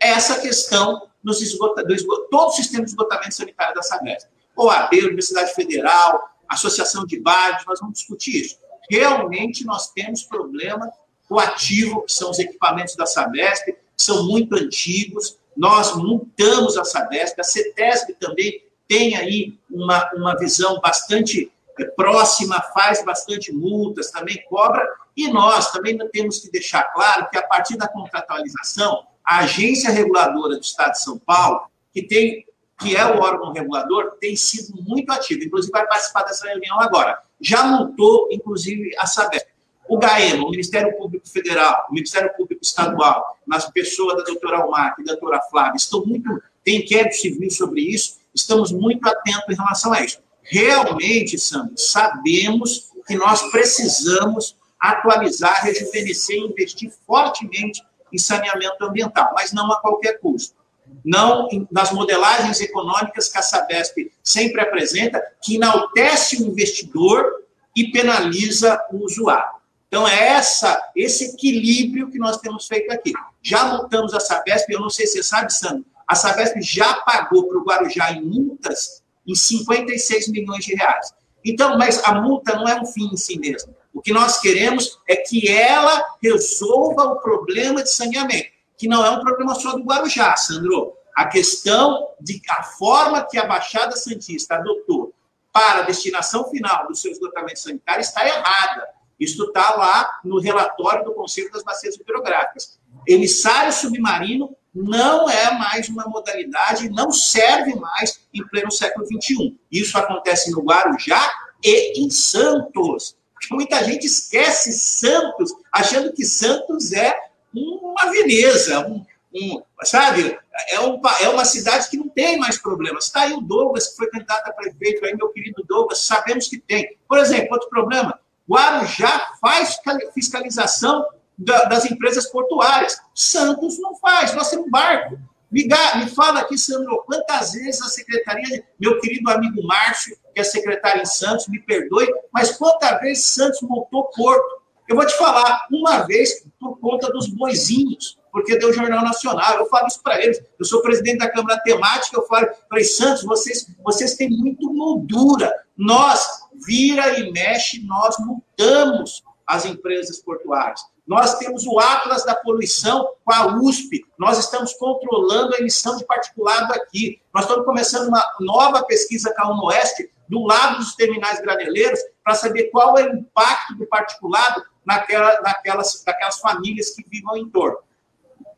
essa questão nos esgota, do esgota, todo o sistema de esgotamento sanitário da Sabesp. OAB, Universidade Federal, Associação de Bares, nós vamos discutir isso. Realmente nós temos problema com o ativo, que são os equipamentos da Sabesp, que são muito antigos, nós multamos a Sabesp, a CETESB também tem aí uma, uma visão bastante é próxima, faz bastante multas, também cobra, e nós também temos que deixar claro que a partir da contratualização, a agência reguladora do Estado de São Paulo, que tem que é o órgão regulador, tem sido muito ativa, inclusive vai participar dessa reunião agora. Já multou, inclusive, a Sabesp. O GAEMA, o Ministério Público Federal, o Ministério Público Estadual, nas pessoas da doutora Almar e da doutora Flávia, estão muito, tem inquérito civil sobre isso, estamos muito atentos em relação a isso realmente, Sandro, sabemos que nós precisamos atualizar, rejuvenescer e investir fortemente em saneamento ambiental, mas não a qualquer custo. Não nas modelagens econômicas que a Sabesp sempre apresenta, que enaltece o investidor e penaliza o usuário. Então, é essa, esse equilíbrio que nós temos feito aqui. Já multamos a Sabesp, eu não sei se você sabe, Sandro, a Sabesp já pagou para o Guarujá em multas em 56 milhões de reais. Então, mas a multa não é um fim em si mesmo. O que nós queremos é que ela resolva o problema de saneamento, que não é um problema só do Guarujá, Sandro. A questão de a forma que a Baixada Santista adotou para a destinação final dos seus esgotamento sanitário está errada. Isso está lá no relatório do Conselho das Bacias Hidrográficas. Emissário submarino não é mais uma modalidade, não serve mais em pleno século XXI. Isso acontece no Guarujá e em Santos. Muita gente esquece Santos, achando que Santos é uma Veneza, um, um, sabe? é, um, é uma cidade que não tem mais problemas. Está aí o Douglas, que foi candidato a prefeito, aí, meu querido Douglas, sabemos que tem. Por exemplo, outro problema, Guarujá faz fiscalização das empresas portuárias. Santos não faz, nós temos barco. Me, me fala aqui, Sandro, quantas vezes a secretaria, meu querido amigo Márcio, que é secretário em Santos, me perdoe, mas quantas vezes Santos montou porto? Eu vou te falar, uma vez por conta dos boizinhos, porque deu Jornal Nacional. Eu falo isso para eles. Eu sou presidente da Câmara Temática, eu falo, falei, Santos, vocês, vocês têm muito moldura. Nós, vira e mexe, nós mudamos as empresas portuárias. Nós temos o Atlas da Poluição com a USP. Nós estamos controlando a emissão de particulado aqui. Nós estamos começando uma nova pesquisa com a UNOeste do lado dos terminais graneleiros para saber qual é o impacto do particulado naquela, naquelas, naquelas famílias que vivem em torno.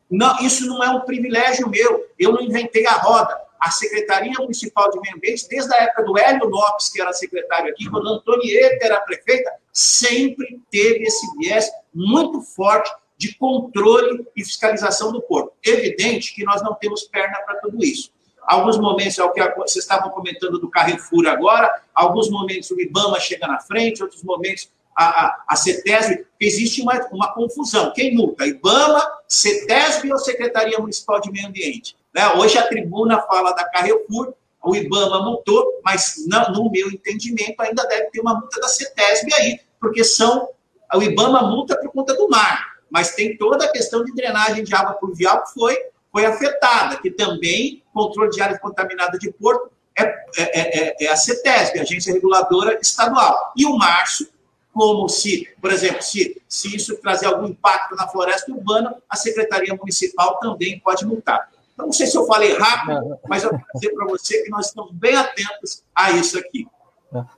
Não, isso não é um privilégio meu. Eu não inventei a roda. A Secretaria Municipal de Meio Ambiente, desde a época do Hélio Lopes, que era secretário aqui, quando Antonieta era prefeita, sempre teve esse viés muito forte de controle e fiscalização do porto. Evidente que nós não temos perna para tudo isso. Alguns momentos é o que vocês estavam comentando do Carrefour agora, alguns momentos o IBAMA chega na frente, outros momentos a, a, a CETESB, existe uma, uma confusão. Quem multa? IBAMA, CETESB ou Secretaria Municipal de Meio Ambiente? Né? Hoje a tribuna fala da Carrefour, o IBAMA multou, mas não, no meu entendimento ainda deve ter uma multa da CETESB aí, porque são o IBAMA multa por conta do mar, mas tem toda a questão de drenagem de água pluvial que foi, foi afetada, que também controle de área contaminada de porto é, é, é, é a CETESB, a Agência Reguladora Estadual. E o março, como se, por exemplo, se, se isso trazer algum impacto na floresta urbana, a Secretaria Municipal também pode multar. Então, não sei se eu falei rápido, mas eu vou dizer para você que nós estamos bem atentos a isso aqui.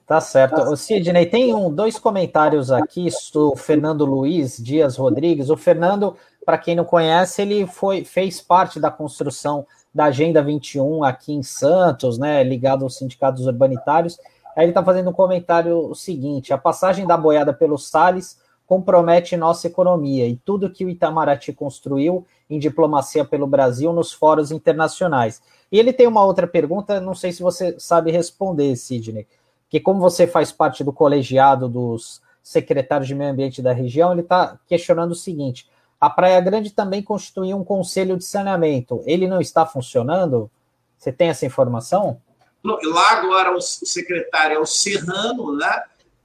Tá certo. O Sidney, tem um, dois comentários aqui do Fernando Luiz Dias Rodrigues. O Fernando, para quem não conhece, ele foi, fez parte da construção da Agenda 21 aqui em Santos, né, ligado aos sindicatos urbanitários. Aí ele está fazendo um comentário o seguinte: a passagem da boiada pelos Sales compromete nossa economia e tudo que o Itamaraty construiu em diplomacia pelo Brasil nos fóruns internacionais. E ele tem uma outra pergunta, não sei se você sabe responder, Sidney que como você faz parte do colegiado dos secretários de meio ambiente da região, ele está questionando o seguinte: a Praia Grande também constituiu um conselho de saneamento. Ele não está funcionando? Você tem essa informação? Lá agora o secretário é o Serrano, né?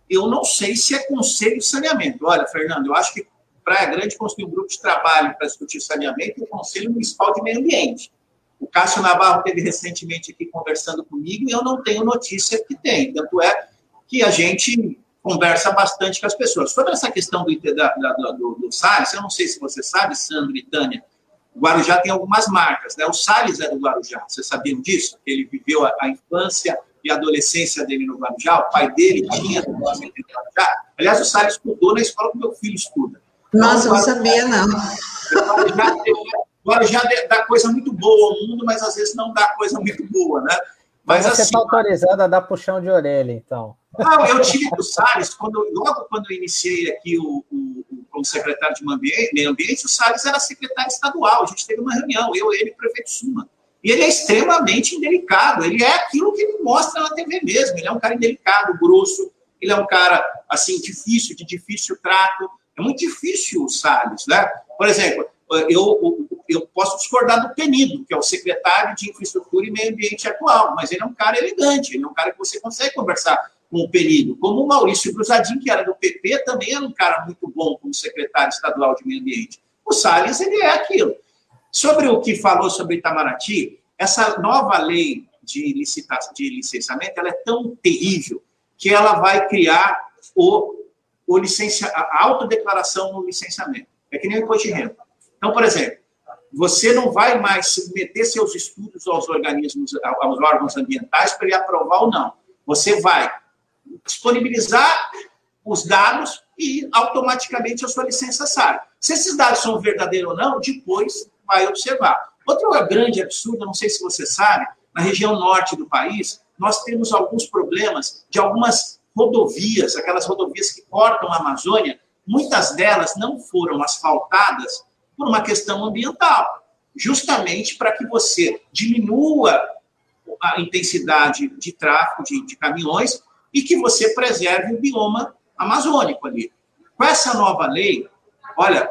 Eu não sei se é conselho de saneamento. Olha, Fernando, eu acho que Praia Grande constituiu um grupo de trabalho para discutir saneamento e o Conselho Municipal de Meio Ambiente. O Cássio Navarro teve recentemente aqui conversando comigo e eu não tenho notícia que tem. Tanto é que a gente conversa bastante com as pessoas. Sobre essa questão do, da, da, do, do Salles, eu não sei se você sabe, Sandro e Tânia, o Guarujá tem algumas marcas, né? O Salles é do Guarujá, vocês sabiam disso? Ele viveu a, a infância e a adolescência dele no Guarujá, o pai dele tinha no Guarujá. Aliás, o Salles estudou na escola que meu filho estuda. Nossa, então, não sabia, não. O Guarujá dá coisa muito boa ao mundo, mas às vezes não dá coisa muito boa, né? Mas você está assim, autorizado a dar puxão de orelha, então. Não, eu tive o Salles, quando, logo quando eu iniciei aqui o, o, o, como secretário de meio ambiente, o Salles era secretário estadual. A gente teve uma reunião, eu, ele e o prefeito Suma. E ele é extremamente indelicado. Ele é aquilo que ele mostra na TV mesmo. Ele é um cara indelicado, grosso. Ele é um cara, assim, difícil, de difícil trato. É muito difícil o Salles, né? Por exemplo, eu, eu posso discordar do Penido, que é o secretário de Infraestrutura e Meio Ambiente atual, mas ele é um cara elegante, ele é um cara que você consegue conversar com o Penido. Como o Maurício Cruzadinho, que era do PP, também era um cara muito bom como secretário estadual de Meio Ambiente. O Salles, ele é aquilo. Sobre o que falou sobre Itamaraty, essa nova lei de, licitação, de licenciamento ela é tão terrível que ela vai criar o, o licencia, a autodeclaração no licenciamento. É que nem o imposto de renda. Então, por exemplo, você não vai mais submeter seus estudos aos organismos, aos órgãos ambientais para ele aprovar ou não. Você vai disponibilizar os dados e automaticamente a sua licença sai. Se esses dados são verdadeiros ou não, depois vai observar. Outro grande absurdo, não sei se você sabe, na região norte do país, nós temos alguns problemas de algumas rodovias, aquelas rodovias que cortam a Amazônia, muitas delas não foram asfaltadas por uma questão ambiental. justamente para que você diminua a intensidade de tráfego de, de caminhões e que você preserve o bioma amazônico ali. Com essa nova lei, olha,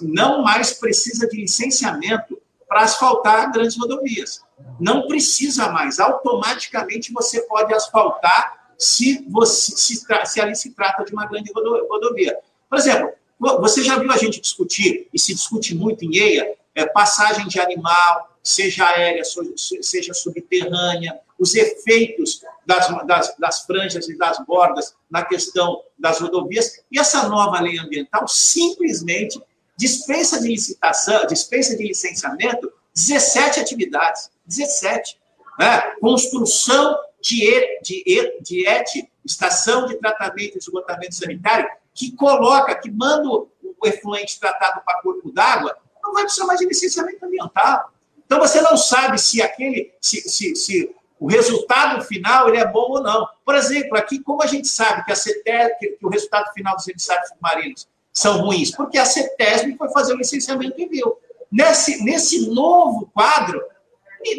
não mais precisa de licenciamento para asfaltar grandes rodovias. Não precisa mais. Automaticamente você pode asfaltar se, você, se, se ali se trata de uma grande rodovia. Por exemplo, você já viu a gente discutir, e se discute muito em EIA, é, passagem de animal, seja aérea, seja subterrânea, os efeitos das, das, das, franjas e das bordas na questão das rodovias. E essa nova lei ambiental simplesmente dispensa de licitação, dispensa de licenciamento 17 atividades. 17. Né? Construção de, de, de ET, estação de tratamento e esgotamento sanitário, que coloca, que manda o efluente tratado para corpo d'água, não vai precisar mais de licenciamento ambiental. Então você não sabe se aquele, se, se, se o resultado final ele é bom ou não. Por exemplo, aqui, como a gente sabe que, a CETES, que, que o resultado final dos emissários submarinos são ruins? Porque a CETESB foi fazer o licenciamento viu. Nesse, nesse novo quadro,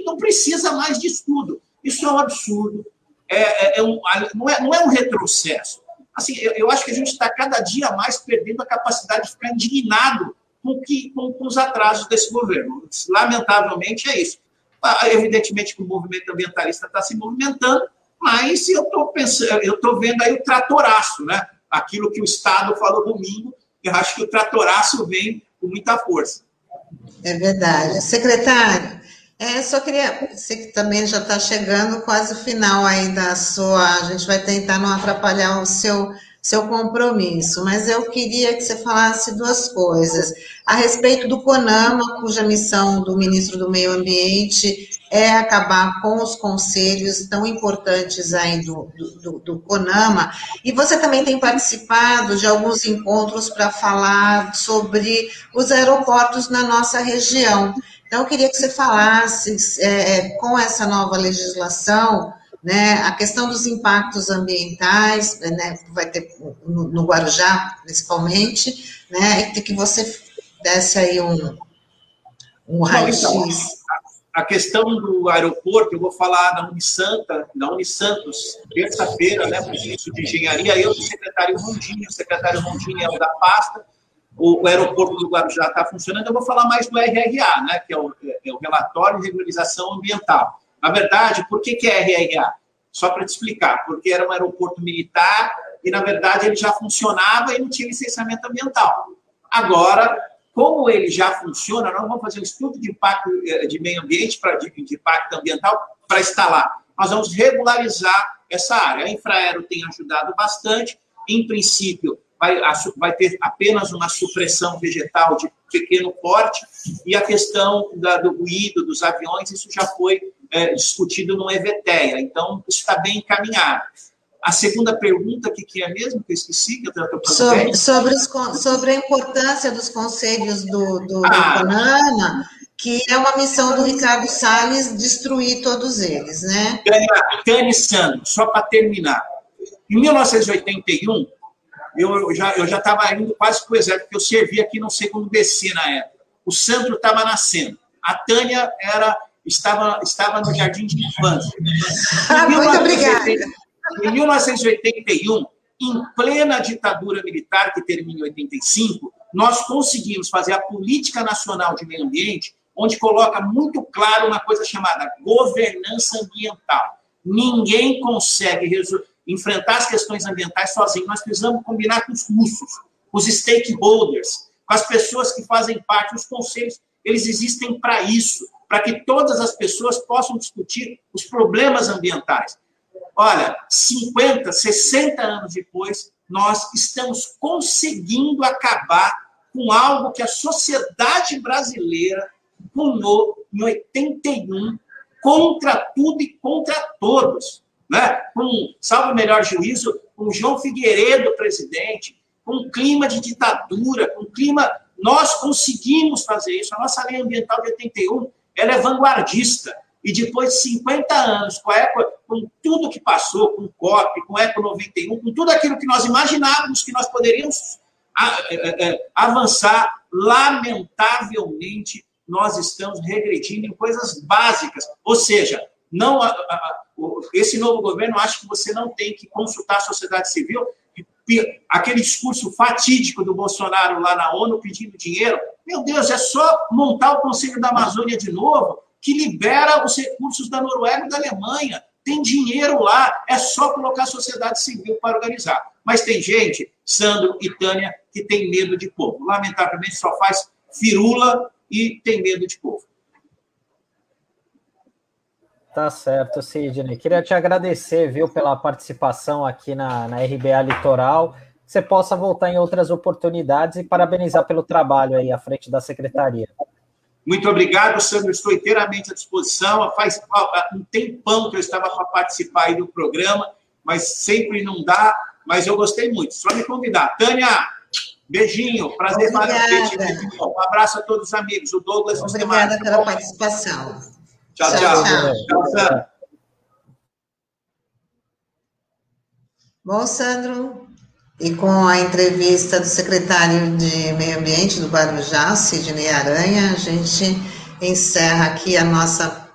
não precisa mais de estudo. Isso é um absurdo. É, é, é um, não, é, não é um retrocesso. Assim, eu, eu acho que a gente está cada dia mais perdendo a capacidade de ficar indignado com, que, com, com os atrasos desse governo. Lamentavelmente é isso. Ah, evidentemente que o movimento ambientalista está se movimentando, mas eu estou pensando, eu estou vendo aí o tratoraço, né? Aquilo que o Estado falou domingo, eu acho que o tratoraço vem com muita força. É verdade. Secretário, é, só queria, você que também já está chegando quase o final aí da sua, a gente vai tentar não atrapalhar o seu, seu compromisso, mas eu queria que você falasse duas coisas. A respeito do CONAMA, cuja missão do ministro do Meio Ambiente é acabar com os conselhos tão importantes aí do, do, do CONAMA, e você também tem participado de alguns encontros para falar sobre os aeroportos na nossa região. Então, eu queria que você falasse, é, é, com essa nova legislação, né, a questão dos impactos ambientais, né, vai ter no, no Guarujá, principalmente, né, e que você desse aí um, um raio-x. Então, a questão do aeroporto, eu vou falar da Unisanta, da Unisantos, terça-feira, né, ministro de Engenharia, eu, o secretário Rondini, o secretário Rondini é o da pasta, o, aeroporto do Guarujá está funcionando, eu vou falar mais do RRA, né, que é o, é o Relatório de Regularização Ambiental. Na verdade, por que, que é RRA? Só para te explicar, porque era um aeroporto militar e, na verdade, ele já funcionava e não tinha licenciamento ambiental. Agora, como ele já funciona, nós vamos fazer um estudo de impacto eh, de meio ambiente, para de, de impacto ambiental, para instalar. Nós vamos regularizar essa área. A Infraero tem ajudado bastante. Em princípio, vai, vai ter apenas uma supressão vegetal de pequeno porte, e a questão da, do ruído dos aviões, isso já foi é, discutido no EVTEA, então isso está bem encaminhado. A segunda pergunta, que, que é mesmo, que eu esqueci, que eu estou sobre, sobre, os, sobre a importância dos conselhos do, do, ah, do CONAMA, que é uma missão do Ricardo Salles destruir todos eles, né? Tânia Santos, só para terminar. Em 1981, eu já eu já estava indo quase para o exército, porque eu servi aqui no segundo BC na época. O Sandro estava nascendo. A Tânia era estava estava no jardim de infância. Ah, muito obrigada. Em 1981, em plena ditadura militar que termina em 85, nós conseguimos fazer a política nacional de meio ambiente, onde coloca muito claro uma coisa chamada governança ambiental. Ninguém consegue resolver enfrentar as questões ambientais sozinho. Nós precisamos combinar com os russos, com os stakeholders, com as pessoas que fazem parte, os conselhos, eles existem para isso, para que todas as pessoas possam discutir os problemas ambientais. Olha, 50, 60 anos depois, nós estamos conseguindo acabar com algo que a sociedade brasileira punou em 81 contra tudo e contra todos né? com, salvo o melhor juízo, com João Figueiredo presidente, com um clima de ditadura, com um clima. Nós conseguimos fazer isso. A nossa lei ambiental de 81 ela é vanguardista. E depois de 50 anos, com, a Eco, com tudo que passou, com o COP, com o Eco 91, com tudo aquilo que nós imaginávamos que nós poderíamos é, é, avançar, lamentavelmente, nós estamos regredindo em coisas básicas. Ou seja, não a, a, esse novo governo acha que você não tem que consultar a sociedade civil. Aquele discurso fatídico do Bolsonaro lá na ONU pedindo dinheiro. Meu Deus, é só montar o Conselho da Amazônia de novo, que libera os recursos da Noruega e da Alemanha. Tem dinheiro lá, é só colocar a sociedade civil para organizar. Mas tem gente, Sandro e Tânia, que tem medo de povo. Lamentavelmente, só faz firula e tem medo de povo. Tá certo, Sidney. Queria te agradecer, viu, pela participação aqui na, na RBA Litoral. Que você possa voltar em outras oportunidades e parabenizar pelo trabalho aí à frente da secretaria. Muito obrigado, Sandro. Estou inteiramente à disposição. Faz um tempão que eu estava para participar aí do programa, mas sempre não dá. Mas eu gostei muito. Só me convidar. Tânia, beijinho. Prazer maravilhoso. Um abraço a todos os amigos. O Douglas. Obrigada pela participação. Tchau, tchau. tchau. tchau. tchau Bom, Sandro, e com a entrevista do secretário de Meio Ambiente do Guarujá, Sidney Aranha, a gente encerra aqui a nossa,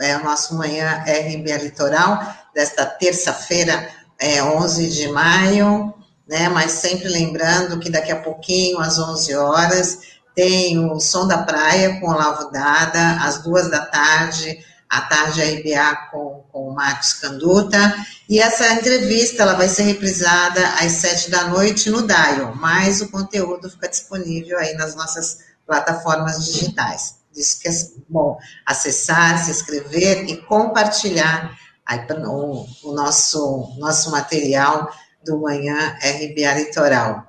é, o nosso Manhã RBA Litoral, desta terça-feira, é, 11 de maio, né, mas sempre lembrando que daqui a pouquinho, às 11 horas, tem o Som da Praia com Olavo Dada, às duas da tarde, à tarde a IBA com, com o Marcos Canduta, e essa entrevista ela vai ser reprisada às sete da noite no Dial, mas o conteúdo fica disponível aí nas nossas plataformas digitais. Diz que é bom acessar, se inscrever e compartilhar aí, o, o nosso, nosso material do Manhã RBA Litoral.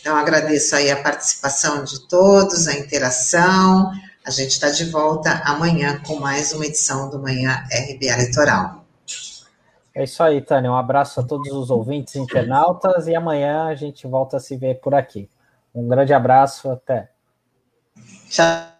Então, agradeço aí a participação de todos, a interação. A gente está de volta amanhã com mais uma edição do Manhã RBA Litoral. É isso aí, Tânia. Um abraço a todos os ouvintes internautas e amanhã a gente volta a se ver por aqui. Um grande abraço, até. Tchau.